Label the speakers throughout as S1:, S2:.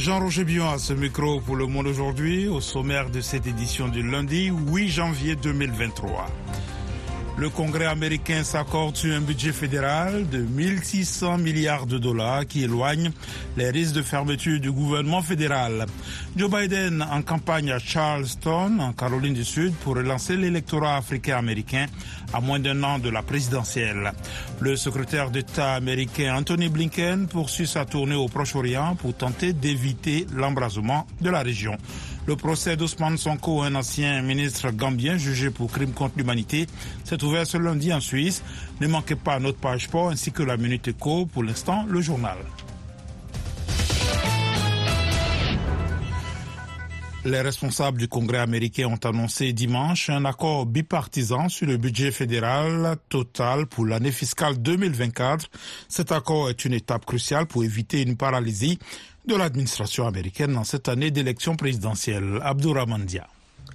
S1: Jean-Roger Bion à ce micro pour Le Monde aujourd'hui, au sommaire de cette édition du lundi 8 janvier 2023. Le Congrès américain s'accorde sur un budget fédéral de 1600 milliards de dollars qui éloigne les risques de fermeture du gouvernement fédéral. Joe Biden en campagne à Charleston, en Caroline du Sud, pour relancer l'électorat africain-américain à moins d'un an de la présidentielle. Le secrétaire d'État américain Anthony Blinken poursuit sa tournée au Proche-Orient pour tenter d'éviter l'embrasement de la région. Le procès d'Ousmane Sonko, un ancien ministre gambien jugé pour crime contre l'humanité, s'est ouvert ce lundi en Suisse. Ne manquez pas notre page sport ainsi que la Minute Éco. Pour l'instant, le journal. Les responsables du Congrès américain ont annoncé dimanche un accord bipartisan sur le budget fédéral total pour l'année fiscale 2024. Cet accord est une étape cruciale pour éviter une paralysie de l'administration américaine dans cette année d'élection présidentielle. Abdouramandia.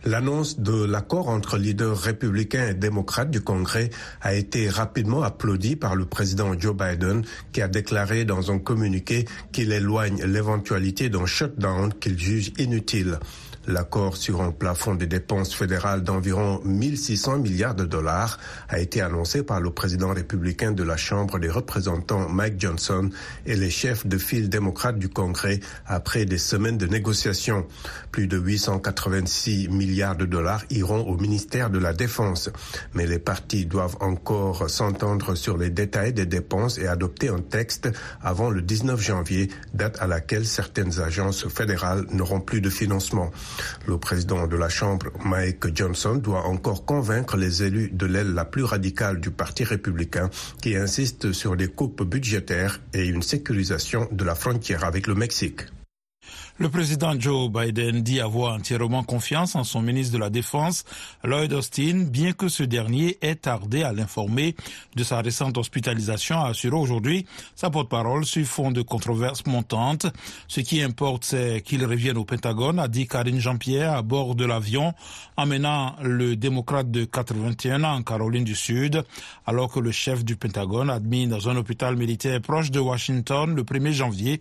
S2: L'annonce de l'accord entre leaders républicains et démocrates du Congrès a été rapidement applaudie par le président Joe Biden qui a déclaré dans un communiqué qu'il éloigne l'éventualité d'un shutdown qu'il juge inutile. L'accord sur un plafond des dépenses fédérales d'environ 1600 milliards de dollars a été annoncé par le président républicain de la Chambre des représentants Mike Johnson et les chefs de file démocrates du Congrès après des semaines de négociations. Plus de 886 milliards de dollars iront au ministère de la Défense. Mais les partis doivent encore s'entendre sur les détails des dépenses et adopter un texte avant le 19 janvier, date à laquelle certaines agences fédérales n'auront plus de financement. Le président de la Chambre, Mike Johnson, doit encore convaincre les élus de l'aile la plus radicale du Parti républicain qui insiste sur des coupes budgétaires et une sécurisation de la frontière avec le Mexique.
S1: Le président Joe Biden dit avoir entièrement confiance en son ministre de la Défense, Lloyd Austin, bien que ce dernier ait tardé à l'informer de sa récente hospitalisation, a aujourd'hui sa porte-parole sur fond de controverses montantes. Ce qui importe, c'est qu'il revienne au Pentagone, a dit Karine Jean-Pierre à bord de l'avion, emmenant le démocrate de 81 ans en Caroline du Sud, alors que le chef du Pentagone, admis dans un hôpital militaire proche de Washington le 1er janvier,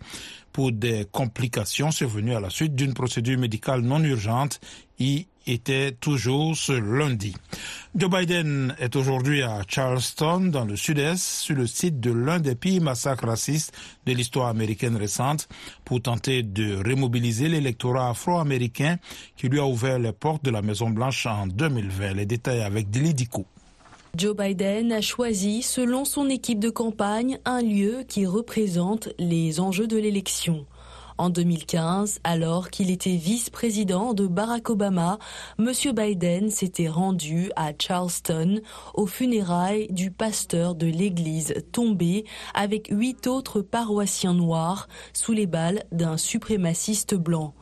S1: pour des complications survenues à la suite d'une procédure médicale non urgente y était toujours ce lundi. Joe Biden est aujourd'hui à Charleston, dans le sud-est, sur le site de l'un des pires massacres racistes de l'histoire américaine récente, pour tenter de remobiliser l'électorat afro-américain qui lui a ouvert les portes de la Maison-Blanche en 2020. Les détails avec Dilly Dico.
S3: Joe Biden a choisi, selon son équipe de campagne, un lieu qui représente les enjeux de l'élection. En 2015, alors qu'il était vice-président de Barack Obama, M. Biden s'était rendu à Charleston aux funérailles du pasteur de l'église tombé avec huit autres paroissiens noirs sous les balles d'un suprémaciste blanc.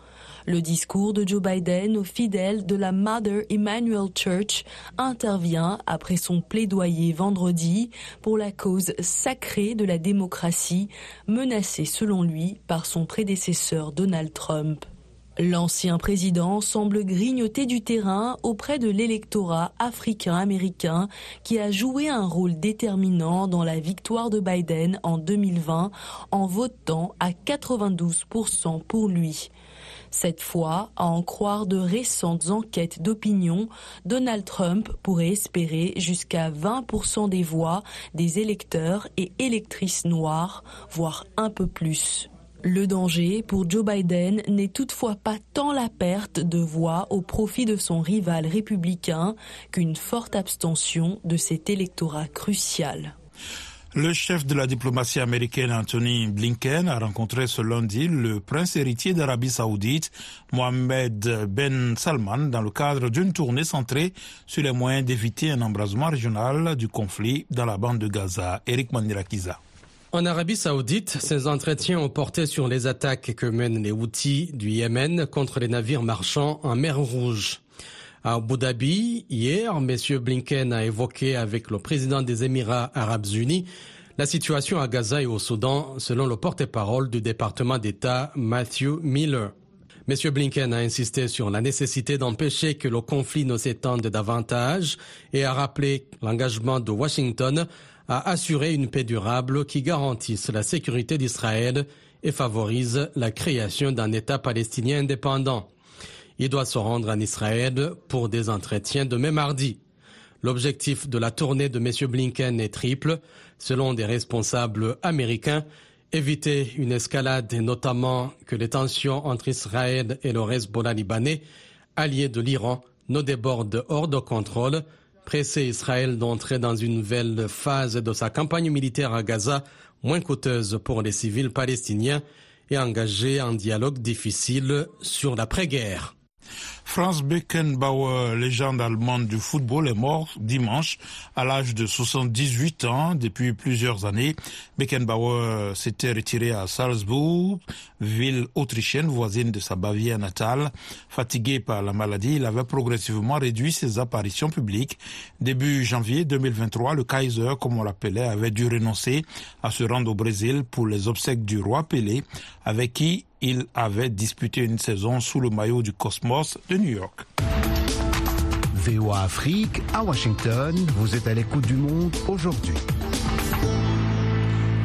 S3: Le discours de Joe Biden aux fidèles de la Mother Emmanuel Church intervient après son plaidoyer vendredi pour la cause sacrée de la démocratie, menacée selon lui par son prédécesseur Donald Trump. L'ancien président semble grignoter du terrain auprès de l'électorat africain-américain qui a joué un rôle déterminant dans la victoire de Biden en 2020 en votant à 92% pour lui. Cette fois, à en croire de récentes enquêtes d'opinion, Donald Trump pourrait espérer jusqu'à 20% des voix des électeurs et électrices noires, voire un peu plus. Le danger pour Joe Biden n'est toutefois pas tant la perte de voix au profit de son rival républicain qu'une forte abstention de cet électorat crucial.
S1: Le chef de la diplomatie américaine Anthony Blinken a rencontré ce lundi le prince héritier d'Arabie saoudite Mohamed Ben Salman dans le cadre d'une tournée centrée sur les moyens d'éviter un embrasement régional du conflit dans la bande de Gaza. Eric Mandirakiza.
S4: En Arabie saoudite, ces entretiens ont porté sur les attaques que mènent les Houthis du Yémen contre les navires marchands en mer Rouge. À Abu Dhabi, hier, M. Blinken a évoqué avec le président des Émirats arabes unis la situation à Gaza et au Soudan, selon le porte-parole du département d'État Matthew Miller. M. Blinken a insisté sur la nécessité d'empêcher que le conflit ne s'étende davantage et a rappelé l'engagement de Washington à assurer une paix durable qui garantisse la sécurité d'Israël et favorise la création d'un État palestinien indépendant. Il doit se rendre en Israël pour des entretiens demain mardi. L'objectif de la tournée de M. Blinken est triple, selon des responsables américains, éviter une escalade et notamment que les tensions entre Israël et le Hezbollah libanais, alliés de l'Iran, ne débordent hors de contrôle, presser Israël d'entrer dans une nouvelle phase de sa campagne militaire à Gaza, moins coûteuse pour les civils palestiniens, et engager un dialogue difficile sur l'après-guerre.
S1: Franz Beckenbauer, légende allemande du football, est mort dimanche à l'âge de 78 ans. Depuis plusieurs années, Beckenbauer s'était retiré à Salzbourg, ville autrichienne voisine de sa Bavière natale. Fatigué par la maladie, il avait progressivement réduit ses apparitions publiques. Début janvier 2023, le Kaiser, comme on l'appelait, avait dû renoncer à se rendre au Brésil pour les obsèques du roi Pelé, avec qui il avait disputé une saison sous le maillot du Cosmos de New York.
S5: VOA Afrique à Washington, vous êtes à l'écoute du monde aujourd'hui.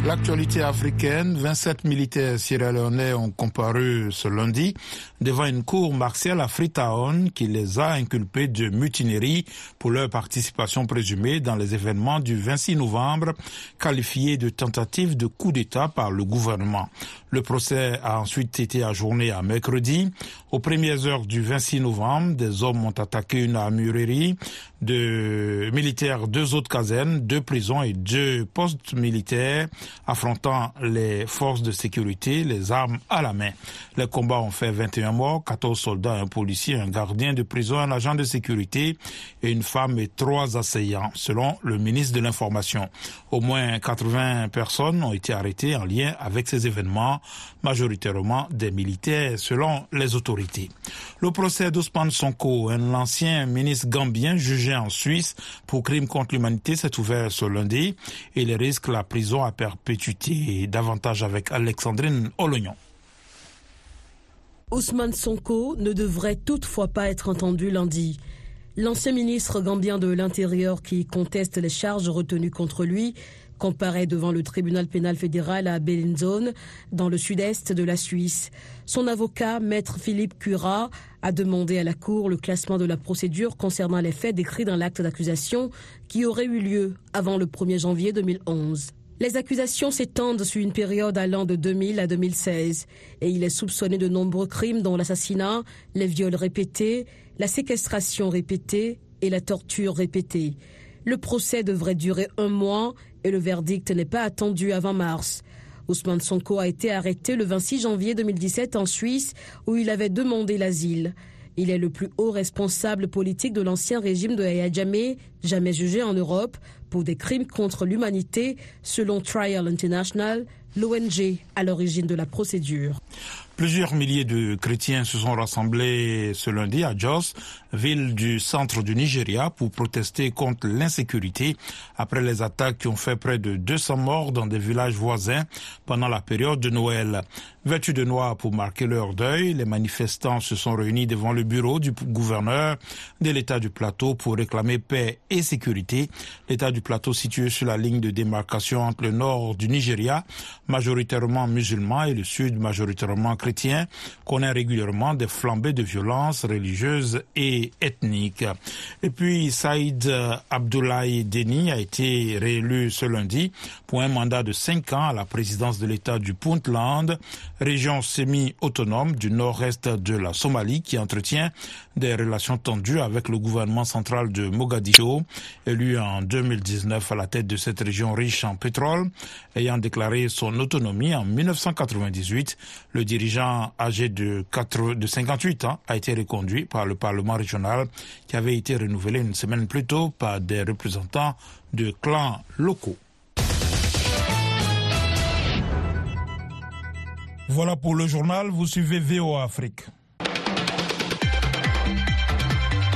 S1: L'actualité africaine, 27 militaires sierra-léonais ont comparu ce lundi devant une cour martiale à Freetown qui les a inculpés de mutinerie pour leur participation présumée dans les événements du 26 novembre, qualifiés de tentative de coup d'État par le gouvernement. Le procès a ensuite été ajourné à mercredi. Aux premières heures du 26 novembre, des hommes ont attaqué une armurerie de militaires, deux autres casernes, deux prisons et deux postes militaires, affrontant les forces de sécurité, les armes à la main. Les combats ont fait 21 morts, 14 soldats, un policier, un gardien de prison, un agent de sécurité et une femme et trois assaillants, selon le ministre de l'Information. Au moins 80 personnes ont été arrêtées en lien avec ces événements majoritairement des militaires selon les autorités. Le procès d'Ousmane Sonko, un ancien ministre gambien jugé en Suisse pour crimes contre l'humanité, s'est ouvert ce lundi il risque la prison à perpétuité. Davantage avec Alexandrine Olognon.
S6: Ousmane Sonko ne devrait toutefois pas être entendu lundi. L'ancien ministre gambien de l'Intérieur qui conteste les charges retenues contre lui comparaît devant le tribunal pénal fédéral à Bellinzone, dans le sud-est de la Suisse. Son avocat, maître Philippe Cura, a demandé à la Cour le classement de la procédure concernant les faits décrits dans l'acte d'accusation qui aurait eu lieu avant le 1er janvier 2011. Les accusations s'étendent sur une période allant de 2000 à 2016 et il est soupçonné de nombreux crimes dont l'assassinat, les viols répétés, la séquestration répétée et la torture répétée. Le procès devrait durer un mois et le verdict n'est pas attendu avant mars. Ousmane Sonko a été arrêté le 26 janvier 2017 en Suisse où il avait demandé l'asile. Il est le plus haut responsable politique de l'ancien régime de Yahya jamais jugé en Europe pour des crimes contre l'humanité, selon Trial International, l'ONG à l'origine de la procédure.
S1: Plusieurs milliers de chrétiens se sont rassemblés ce lundi à Jos, ville du centre du Nigeria, pour protester contre l'insécurité après les attaques qui ont fait près de 200 morts dans des villages voisins pendant la période de Noël. Vêtus de noir pour marquer leur deuil, les manifestants se sont réunis devant le bureau du gouverneur de l'État du plateau pour réclamer paix et sécurité. L'État du plateau situé sur la ligne de démarcation entre le nord du Nigeria, majoritairement musulman, et le sud majoritairement chrétien chrétien connaît régulièrement des flambées de violences religieuses et ethniques. Et puis Saïd Abdoulaye Deni a été réélu ce lundi pour un mandat de cinq ans à la présidence de l'État du Puntland, région semi-autonome du nord-est de la Somalie qui entretient des relations tendues avec le gouvernement central de Mogadiscio, élu en 2019 à la tête de cette région riche en pétrole, ayant déclaré son autonomie en 1998. Le dirigeant âgé de, 4, de 58 ans a été reconduit par le Parlement régional qui avait été renouvelé une semaine plus tôt par des représentants de clans locaux. Voilà pour le journal, vous suivez VOA Afrique.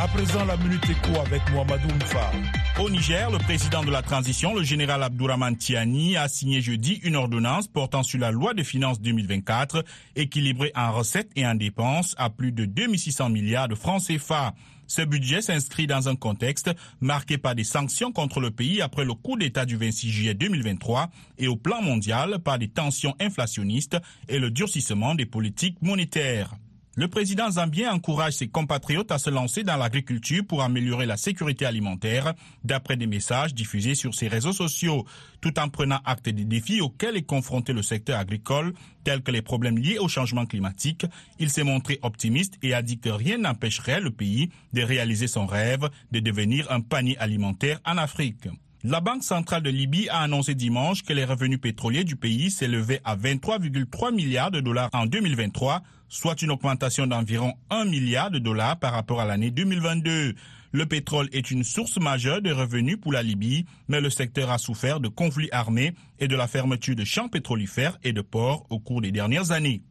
S1: À présent, la minute écho avec Mohamedou Mfa.
S7: Au Niger, le président de la transition, le général Abdourahman Tiani, a signé jeudi une ordonnance portant sur la loi de finances 2024, équilibrée en recettes et en dépenses à plus de 2600 milliards de francs CFA. Ce budget s'inscrit dans un contexte marqué par des sanctions contre le pays après le coup d'État du 26 juillet 2023 et au plan mondial par des tensions inflationnistes et le durcissement des politiques monétaires. Le président zambien encourage ses compatriotes à se lancer dans l'agriculture pour améliorer la sécurité alimentaire, d'après des messages diffusés sur ses réseaux sociaux, tout en prenant acte des défis auxquels est confronté le secteur agricole, tels que les problèmes liés au changement climatique. Il s'est montré optimiste et a dit que rien n'empêcherait le pays de réaliser son rêve de devenir un panier alimentaire en Afrique. La Banque centrale de Libye a annoncé dimanche que les revenus pétroliers du pays s'élevaient à 23,3 milliards de dollars en 2023, soit une augmentation d'environ 1 milliard de dollars par rapport à l'année 2022. Le pétrole est une source majeure de revenus pour la Libye, mais le secteur a souffert de conflits armés et de la fermeture de champs pétrolifères et de ports au cours des dernières années.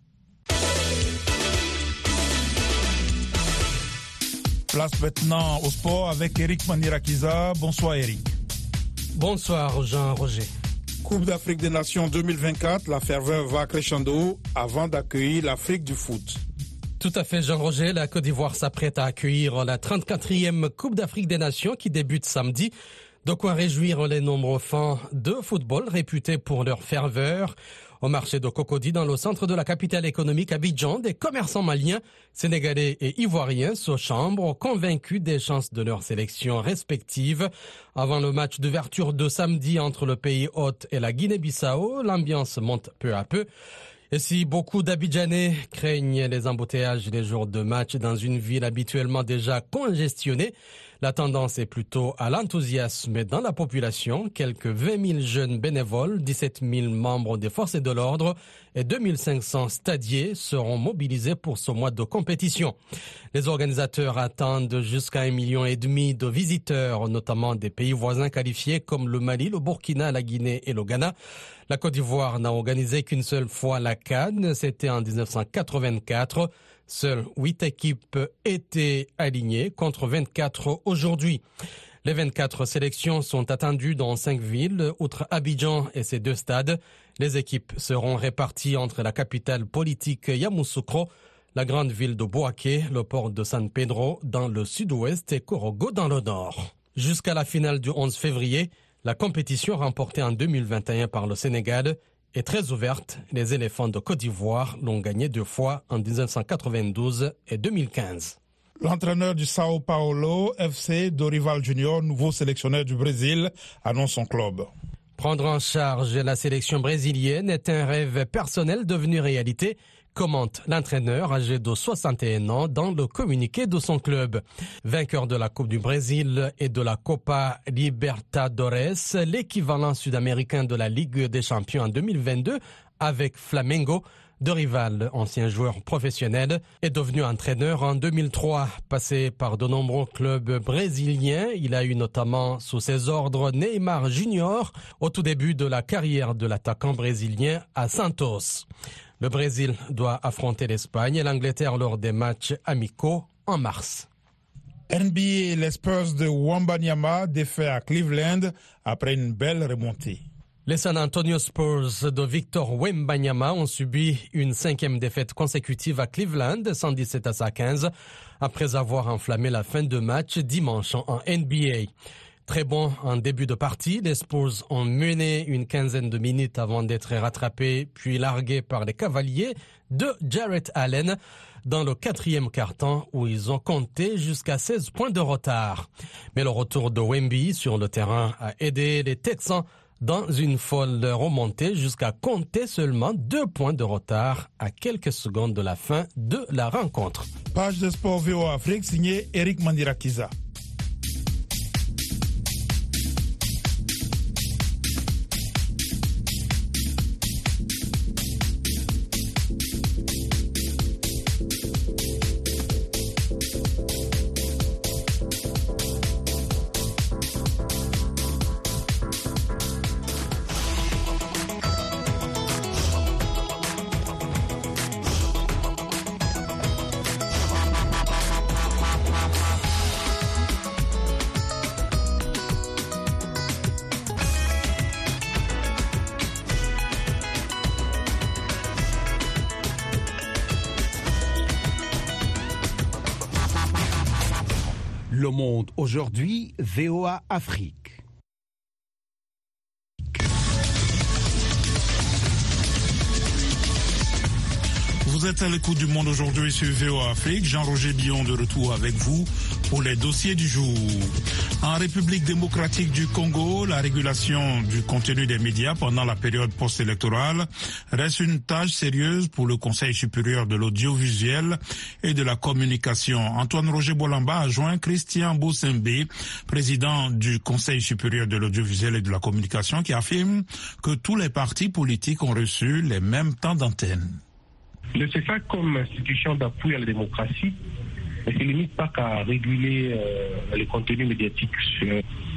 S1: Place maintenant au sport avec Eric Manirakiza. Bonsoir Eric.
S4: Bonsoir Jean-Roger.
S1: Coupe d'Afrique des Nations 2024, la ferveur va crescendo avant d'accueillir l'Afrique du foot.
S4: Tout à fait, Jean-Roger. La Côte d'Ivoire s'apprête à accueillir la 34e Coupe d'Afrique des Nations qui débute samedi. De quoi réjouir les nombreux fans de football réputés pour leur ferveur. Au marché de Cocody, dans le centre de la capitale économique Abidjan, des commerçants maliens, sénégalais et ivoiriens se chambrent convaincus des chances de leur sélection respective. Avant le match d'ouverture de samedi entre le pays hôte et la Guinée-Bissau, l'ambiance monte peu à peu. Et si beaucoup d'Abidjanais craignent les embouteillages des jours de match dans une ville habituellement déjà congestionnée, la tendance est plutôt à l'enthousiasme dans la population. Quelques 20 000 jeunes bénévoles, 17 000 membres des forces de l'ordre et 2500 stadiers seront mobilisés pour ce mois de compétition. Les organisateurs attendent jusqu'à un million et demi de visiteurs, notamment des pays voisins qualifiés comme le Mali, le Burkina, la Guinée et le Ghana. La Côte d'Ivoire n'a organisé qu'une seule fois la Cannes, c'était en 1984. Seules huit équipes étaient alignées contre 24 aujourd'hui. Les 24 sélections sont attendues dans cinq villes, outre Abidjan et ses deux stades. Les équipes seront réparties entre la capitale politique Yamoussoukro, la grande ville de Boaké, le port de San Pedro dans le sud-ouest et Korogo dans le nord. Jusqu'à la finale du 11 février, la compétition remportée en 2021 par le Sénégal est très ouverte. Les éléphants de Côte d'Ivoire l'ont gagnée deux fois en 1992 et 2015.
S1: L'entraîneur du Sao Paulo FC, Dorival Junior, nouveau sélectionneur du Brésil, annonce son club.
S4: Prendre en charge la sélection brésilienne est un rêve personnel devenu réalité commente l'entraîneur âgé de 61 ans dans le communiqué de son club. Vainqueur de la Coupe du Brésil et de la Copa Libertadores, l'équivalent sud-américain de la Ligue des Champions en 2022 avec Flamengo, de rival, ancien joueur professionnel, est devenu entraîneur en 2003. Passé par de nombreux clubs brésiliens, il a eu notamment sous ses ordres Neymar Junior au tout début de la carrière de l'attaquant brésilien à Santos. Le Brésil doit affronter l'Espagne et l'Angleterre lors des matchs amicaux en mars.
S1: NBA, les Spurs de Wambanyama défait à Cleveland après une belle remontée.
S4: Les San Antonio Spurs de Victor Wembanyama ont subi une cinquième défaite consécutive à Cleveland, 117 à 115, après avoir enflammé la fin de match dimanche en NBA. Très bon en début de partie, les Spurs ont mené une quinzaine de minutes avant d'être rattrapés puis largués par les cavaliers de Jarrett Allen dans le quatrième quart-temps où ils ont compté jusqu'à 16 points de retard. Mais le retour de Wemby sur le terrain a aidé les Texans dans une folle remontée jusqu'à compter seulement deux points de retard à quelques secondes de la fin de la rencontre.
S1: Page de sport VO Afrique signée Eric Mandirakiza.
S5: Aujourd'hui, VOA Afrique.
S1: Vous êtes à l'écoute du monde aujourd'hui sur VOA Afrique. Jean-Roger Billon de retour avec vous pour les dossiers du jour. En République démocratique du Congo, la régulation du contenu des médias pendant la période post-électorale reste une tâche sérieuse pour le Conseil supérieur de l'audiovisuel et de la communication. Antoine Roger Bolamba a joint Christian Boussembe, président du Conseil supérieur de l'audiovisuel et de la communication, qui affirme que tous les partis politiques ont reçu les mêmes temps d'antenne.
S8: Le CESA comme institution d'appui à la démocratie ne se limite pas qu'à réguler euh, les contenus médiatiques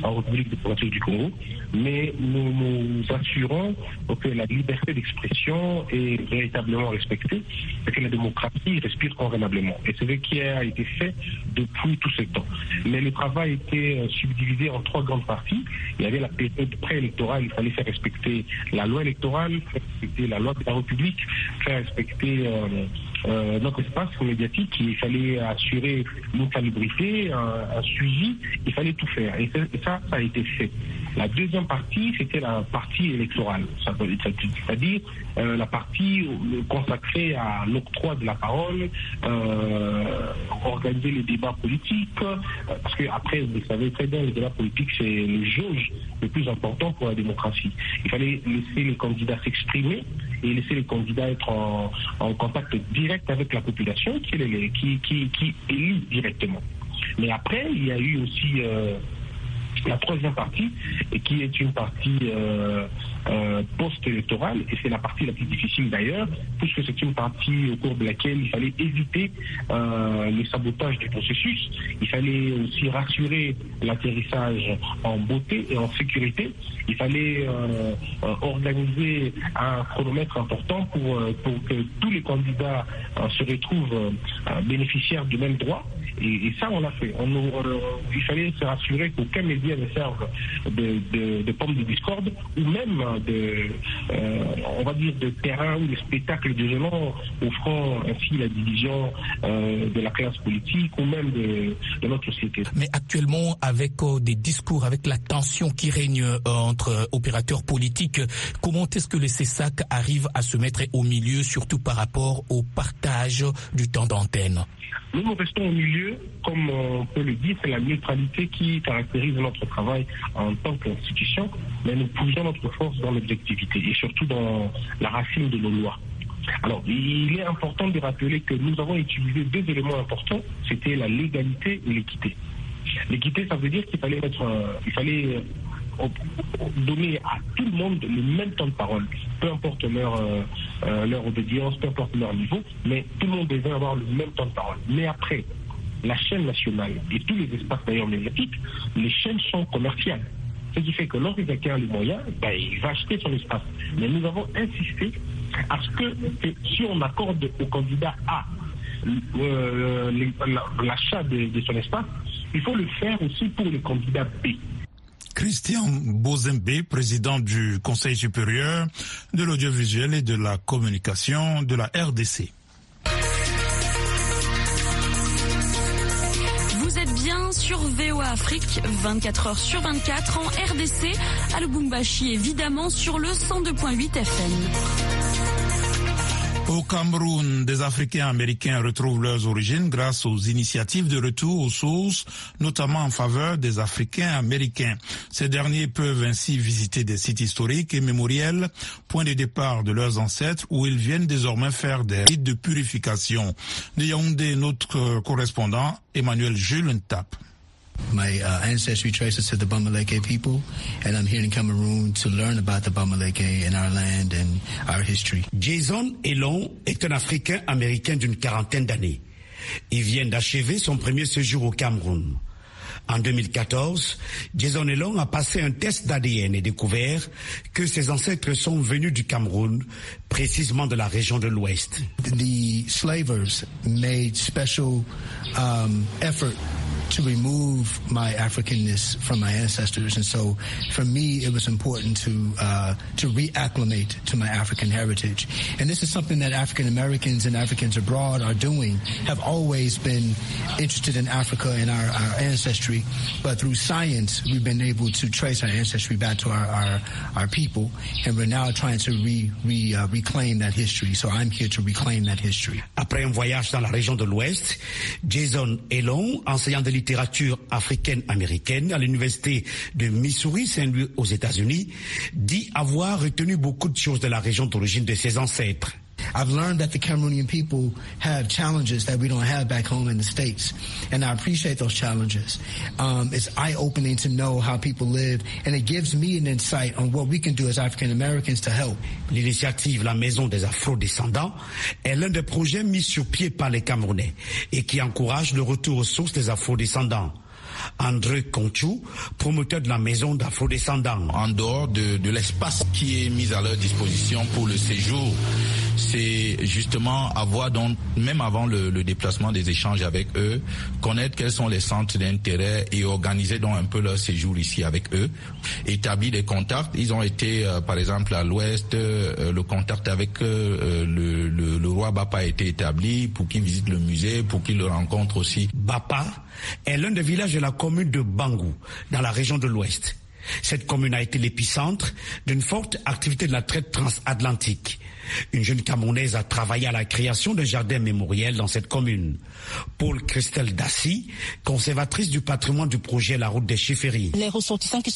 S8: en République démocratique du Congo, mais nous nous assurons que la liberté d'expression est véritablement respectée et que la démocratie respire convenablement. Et c'est ce qui a été fait depuis tout ce temps. Mais le travail était euh, subdivisé en trois grandes parties. Il y avait la période préélectorale, il fallait faire respecter la loi électorale, faire respecter la loi de la République, faire respecter euh, euh, notre espace médiatique. Il fallait assurer une salubrité, un, un, suivi, il fallait tout faire. Et, et ça, ça a été fait. La deuxième partie, c'était la partie électorale, c'est-à-dire euh, la partie consacrée à l'octroi de la parole, euh, organiser les débats politiques, euh, parce que après, vous savez très bien, les débats politiques, c'est le jauge le plus important pour la démocratie. Il fallait laisser les candidats s'exprimer et laisser les candidats être en, contact direct avec la population qui, qui, qui, qui élit directement. Mais après, il y a eu aussi euh, la troisième partie, qui est une partie euh, euh, post-électorale, et c'est la partie la plus difficile d'ailleurs, puisque c'est une partie au cours de laquelle il fallait éviter euh, le sabotage du processus, il fallait aussi rassurer l'atterrissage en beauté et en sécurité, il fallait euh, organiser un chronomètre important pour, pour que tous les candidats se retrouvent bénéficiaires du même droit. Et, et, ça, on l'a fait. On, on, il fallait se rassurer qu'aucun média ne serve de, de, de pomme de discorde ou même de, euh, on va dire, de terrain ou de spectacle de violence offrant ainsi la division euh, de la classe politique ou même de, de, notre société.
S9: Mais actuellement, avec euh, des discours, avec la tension qui règne entre opérateurs politiques, comment est-ce que le CESAC arrive à se mettre au milieu, surtout par rapport au partage du temps d'antenne?
S8: Nous, nous restons au milieu, comme on peut le dire, c'est la neutralité qui caractérise notre travail en tant qu'institution, mais nous puisons notre force dans l'objectivité et surtout dans la racine de nos lois. Alors, il est important de rappeler que nous avons utilisé deux éléments importants, c'était la légalité et l'équité. L'équité, ça veut dire qu'il fallait mettre, il fallait donner à tout le monde le même temps de parole, peu importe leur, euh, leur obédience, peu importe leur niveau, mais tout le monde devait avoir le même temps de parole. Mais après, la chaîne nationale et tous les espaces d'ailleurs médiatiques, les chaînes sont commerciales. Ce qui fait que quelqu'un a les moyens, ben, il va acheter son espace. Mais nous avons insisté à ce que, que si on accorde au candidat A euh, l'achat de, de son espace, il faut le faire aussi pour le candidat B.
S1: Christian Bozembe, président du Conseil supérieur de l'audiovisuel et de la communication de la RDC.
S3: Sur VOA Afrique, 24 heures sur 24 en RDC, à Lubumbashi évidemment sur le 102.8 FM.
S1: Au Cameroun, des Africains américains retrouvent leurs origines grâce aux initiatives de retour aux sources, notamment en faveur des Africains américains. Ces derniers peuvent ainsi visiter des sites historiques et mémoriels, point de départ de leurs ancêtres, où ils viennent désormais faire des rites de purification. De Yaoundé, notre correspondant, Emmanuel Jules Ntap.
S10: My uh, ancestry traces to the Bamaleke people, and I'm here in Cameroon to learn about the Bamaleke and our land and our history.
S11: Jason Elon est un Africain américain d'une quarantaine d'années. Il vient d'achever son premier séjour au Cameroun. En 2014, Jason Elon a passé un test d'ADN et découvert que ses ancêtres sont venus du Cameroun, précisément de la région de l'Ouest.
S10: The slavers made special um, effort to remove my Africanness from my ancestors. And so for me, it was important to, uh, to reacclimate to my African heritage. And this is something that African Americans and Africans abroad are doing, have always been interested in Africa and our, our ancestry. But through science, we've been able to trace our ancestry back to our, our, our people. And we're now trying to re, re, uh, reclaim that history. So I'm here to reclaim that history.
S11: Après un voyage dans la région de l'Ouest, Jason Elon, enseignant de littérature africaine-américaine à l'université de Missouri Saint-Louis aux États-Unis, dit avoir retenu beaucoup de choses de la région d'origine de ses ancêtres.
S10: I've learned that the Cameroonian people have challenges that we don't have back home in the States. And I appreciate those challenges. Um, it's eye-opening to know how people live, and it gives me an insight on what we can do as African Americans to help.
S11: L'initiative La Maison des Afro-descendants est l'un des projets mis sur pied par les Camerounais et qui encourage le retour aux sources des Afro-descendants. André Conchou, promoteur de la maison d'afro-descendants.
S12: En dehors de, de l'espace qui est mis à leur disposition pour le séjour, c'est justement avoir donc, même avant le, le, déplacement des échanges avec eux, connaître quels sont les centres d'intérêt et organiser donc un peu leur séjour ici avec eux, établir des contacts. Ils ont été, euh, par exemple, à l'ouest, euh, le contact avec euh, le, le, le, roi Bapa a été établi pour qu'ils visitent le musée, pour qu'ils le rencontrent aussi.
S11: Bapa est l'un des villages de la commune de Bangou, dans la région de l'ouest. Cette commune a été l'épicentre d'une forte activité de la traite transatlantique. Une jeune Camerounaise a travaillé à la création de jardins mémoriels dans cette commune. Paul Christelle Dassy, conservatrice du patrimoine du projet La Route des Chifféries.
S13: Les ressortissants qui,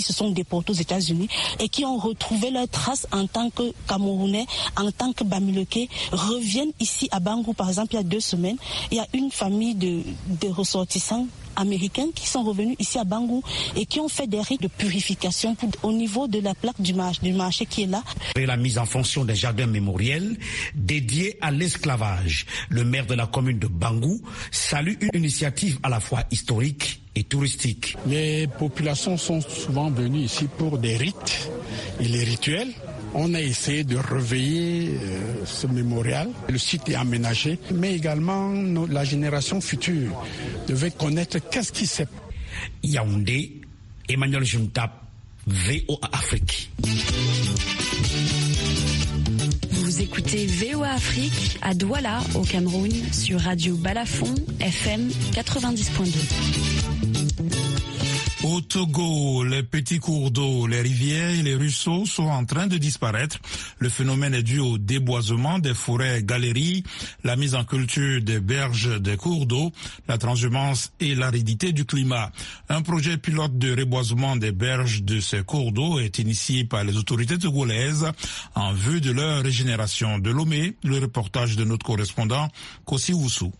S13: se sont déportés aux États-Unis et qui ont retrouvé leurs traces en tant que Camerounais, en tant que Bamileke, reviennent ici à Bangou, par exemple, il y a deux semaines. Il y a une famille de ressortissants américains qui sont revenus ici à Bangou et qui ont fait des rites de purification pour, au niveau de la plaque du marché, du marché qui est là.
S11: Et la mise en fonction des jardins mémoriels dédiés à l'esclavage. Le maire de la commune de Bangou salue une initiative à la fois historique et touristique.
S14: Les populations sont souvent venues ici pour des rites et les rituels on a essayé de réveiller euh, ce mémorial. Le site est aménagé, mais également nos, la génération future devait connaître qu'est-ce qui s'est.
S11: Yaoundé, Emmanuel Juntap, VOA Afrique.
S15: Vous écoutez VOA Afrique à Douala, au Cameroun, sur Radio Balafon, FM 90.2.
S1: Au Togo, les petits cours d'eau, les rivières et les ruisseaux sont en train de disparaître. Le phénomène est dû au déboisement des forêts galeries, la mise en culture des berges des cours d'eau, la transhumance et l'aridité du climat. Un projet pilote de reboisement des berges de ces cours d'eau est initié par les autorités togolaises en vue de leur régénération. De Lomé, le reportage de notre correspondant Kossi Woussou.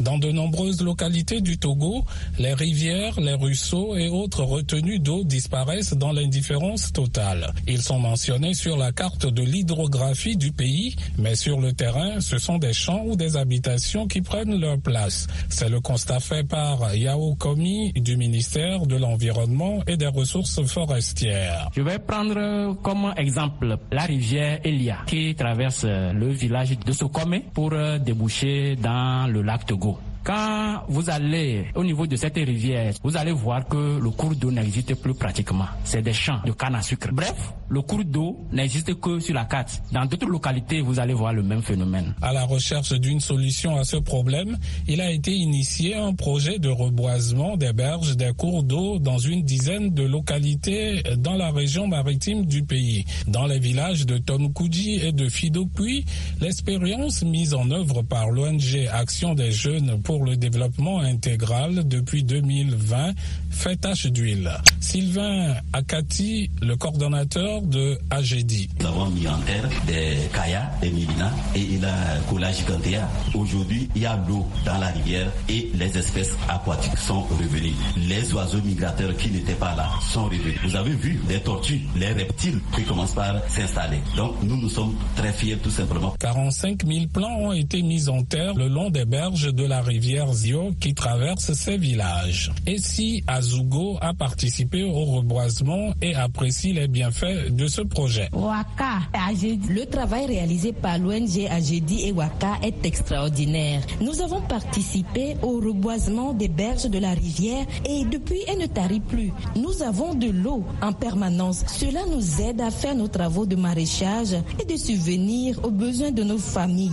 S16: Dans de nombreuses localités du Togo, les rivières, les ruisseaux et autres retenues d'eau disparaissent dans l'indifférence totale. Ils sont mentionnés sur la carte de l'hydrographie du pays, mais sur le terrain, ce sont des champs ou des habitations qui prennent leur place. C'est le constat fait par Yao Komi du ministère de l'Environnement et des Ressources forestières.
S17: Je vais prendre comme exemple la rivière Elia qui traverse le village de Sokome pour déboucher dans le lac Togo. Quand vous allez au niveau de cette rivière, vous allez voir que le cours d'eau n'existe plus pratiquement. C'est des champs de canne à sucre. Bref, le cours d'eau n'existe que sur la carte. Dans d'autres localités, vous allez voir le même phénomène.
S16: À la recherche d'une solution à ce problème, il a été initié un projet de reboisement des berges des cours d'eau dans une dizaine de localités dans la région maritime du pays. Dans les villages de Tonkoudji et de Fidopui, l'expérience mise en œuvre par l'ONG Action des jeunes pour pour le développement intégral depuis 2020 fait tache d'huile. Sylvain Akati, le coordonnateur de AGD.
S18: Nous avons mis en terre des kayas, des milina et il a cola gigantea. Aujourd'hui, il y a l'eau dans la rivière et les espèces aquatiques sont revenues. Les oiseaux migrateurs qui n'étaient pas là sont revenus. Vous avez vu les tortues, les reptiles qui commencent par s'installer. Donc nous, nous sommes très fiers tout simplement.
S16: 45 000 plants ont été mis en terre le long des berges de la rivière rivière Zio qui traverse ces villages. Et si Azugo a participé au reboisement et apprécie les bienfaits de ce projet?
S19: Le travail réalisé par l'ONG Agedi et Waka est extraordinaire. Nous avons participé au reboisement des berges de la rivière et depuis elle ne tarit plus. Nous avons de l'eau en permanence. Cela nous aide à faire nos travaux de maraîchage et de subvenir aux besoins de nos familles.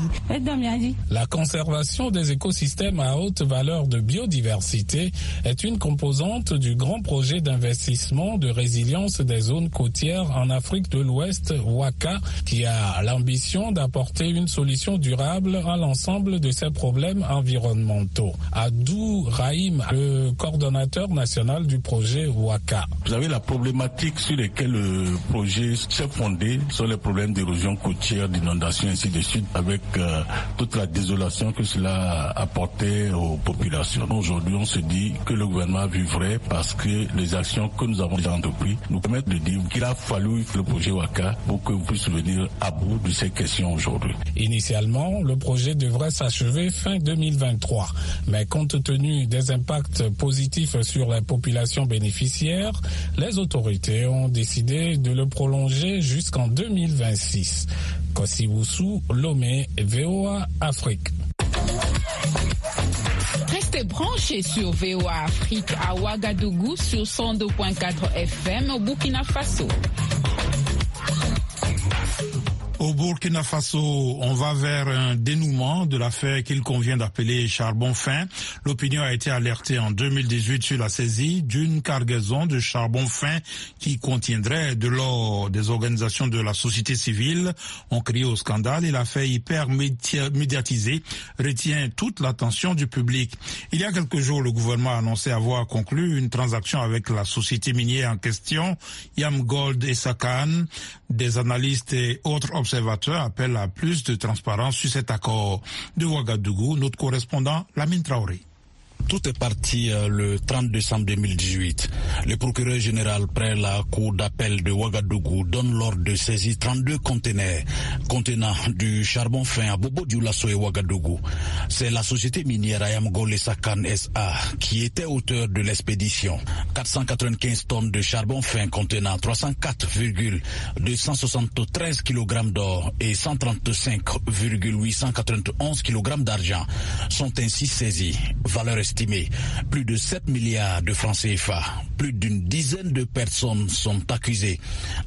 S16: La conservation des écosystèmes à haute valeur de biodiversité est une composante du grand projet d'investissement de résilience des zones côtières en Afrique de l'Ouest, WACA, qui a l'ambition d'apporter une solution durable à l'ensemble de ces problèmes environnementaux. Adou Rahim, le coordonnateur national du projet WACA.
S20: Vous avez la problématique sur laquelle le projet s'est fondé sur les problèmes d'érosion côtière, d'inondation, ainsi de suite, avec euh, toute la désolation que cela apportait aux populations. Aujourd'hui, on se dit que le gouvernement vivrait parce que les actions que nous avons entreprises nous permettent de dire qu'il a fallu le projet WACA pour que vous puissiez venir à bout de ces questions aujourd'hui.
S16: Initialement, le projet devrait s'achever fin 2023, mais compte tenu des impacts positifs sur les populations bénéficiaires, les autorités ont décidé de le prolonger jusqu'en 2026. Kosiwusu, Lomé, VOA Afrique.
S21: Restez branchés sur VOA Afrique à Ouagadougou sur 102.4 FM au Burkina Faso.
S1: Au Burkina Faso, on va vers un dénouement de l'affaire qu'il convient d'appeler charbon fin. L'opinion a été alertée en 2018 sur la saisie d'une cargaison de charbon fin qui contiendrait de l'or. Des organisations de la société civile ont crié au scandale et l'affaire hyper médiatisée retient toute l'attention du public. Il y a quelques jours, le gouvernement a annoncé avoir conclu une transaction avec la société minière en question, Yam Gold et Sakan. Des analystes et autres appellent à plus de transparence sur cet accord. De Ouagadougou, notre correspondant Lamine Traoré.
S22: Tout est parti euh, le 30 décembre 2018. Le procureur général près la cour d'appel de Ouagadougou donne l'ordre de saisir 32 conteneurs contenant du charbon fin à Bobo Dioulasso et Ouagadougou. C'est la société minière Ayam Sakan SA qui était auteur de l'expédition. 495 tonnes de charbon fin contenant 304,273 kg d'or et 135,891 kg d'argent sont ainsi saisis. Valeur plus de 7 milliards de francs CFA. Plus d'une dizaine de personnes sont accusées,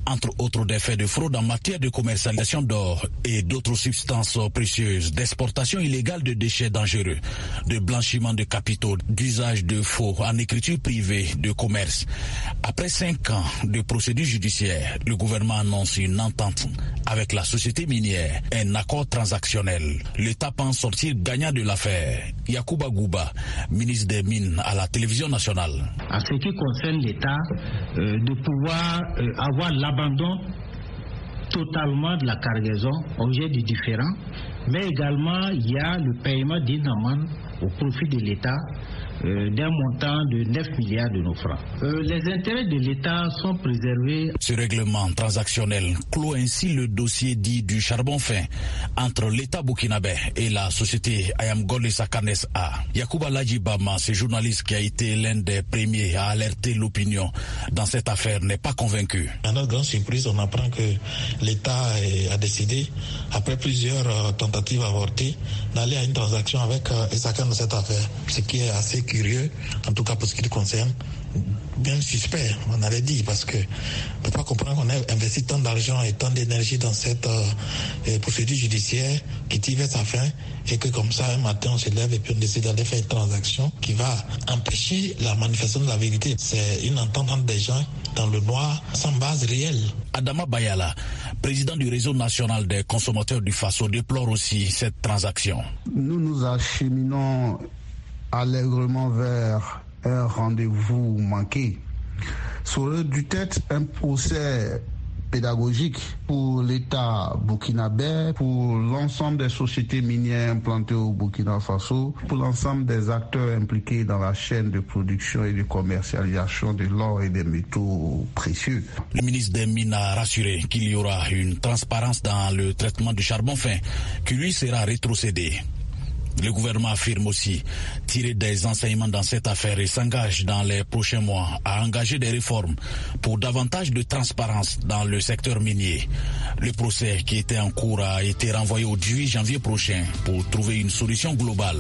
S22: entre autres des faits de fraude en matière de commercialisation d'or et d'autres substances précieuses, d'exportation illégale de déchets dangereux, de blanchiment de capitaux, d'usage de faux en écriture privée, de commerce. Après cinq ans de procédure judiciaire, le gouvernement annonce une entente avec la société minière, un accord transactionnel. L'État pense sortir gagnant de l'affaire. Yakuba Gouba, ministre des Mines à la télévision nationale.
S23: En ce qui concerne l'État, euh, de pouvoir euh, avoir l'abandon totalement de la cargaison, objet du différent, mais également il y a le paiement d'une amende au profit de l'État euh, d'un montant de 9 milliards de nos francs. Euh, les intérêts de l'État sont préservés.
S22: Ce règlement transactionnel clôt ainsi le dossier dit du charbon fin entre l'État burkinabé et la société Ayam Gold Sakanes A. Yacouba Lajibama, ce journaliste qui a été l'un des premiers à alerter l'opinion dans cette affaire, n'est pas convaincu.
S24: À notre grande surprise, on apprend que l'État a décidé, après plusieurs euh, tentatives avortées, d'aller à une transaction avec Esakan dans cette affaire, ce qui est assez curieux, en tout cas pour ce qui le concerne, bien suspect, on avait dit, parce que ne peut pas comprendre qu'on ait investi tant d'argent et tant d'énergie dans cette euh, procédure judiciaire qui tire sa fin et que comme ça, un matin, on se lève et puis on décide d'aller faire une transaction qui va empêcher la manifestation de la vérité. C'est une entente entre des gens dans le noir sans base réelle.
S22: Adama Bayala, président du réseau national des consommateurs du Faso, déplore aussi cette transaction.
S25: Nous nous acheminons allègrement vers un rendez-vous manqué. Serait du être un procès pédagogique pour l'État burkinabé, pour l'ensemble des sociétés minières implantées au Burkina Faso, pour l'ensemble des acteurs impliqués dans la chaîne de production et de commercialisation de l'or et des métaux précieux.
S22: Le ministre des Mines a rassuré qu'il y aura une transparence dans le traitement du charbon fin qui lui sera rétrocédé. Le gouvernement affirme aussi tirer des enseignements dans cette affaire et s'engage dans les prochains mois à engager des réformes pour davantage de transparence dans le secteur minier. Le procès qui était en cours a été renvoyé au 18 janvier prochain pour trouver une solution globale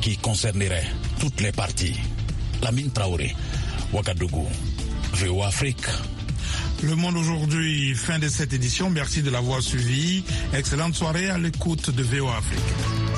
S22: qui concernerait toutes les parties. Lamine Traoré, Ouagadougou, VO Afrique.
S1: Le Monde aujourd'hui, fin de cette édition. Merci de l'avoir suivi. Excellente soirée à l'écoute de VO Afrique.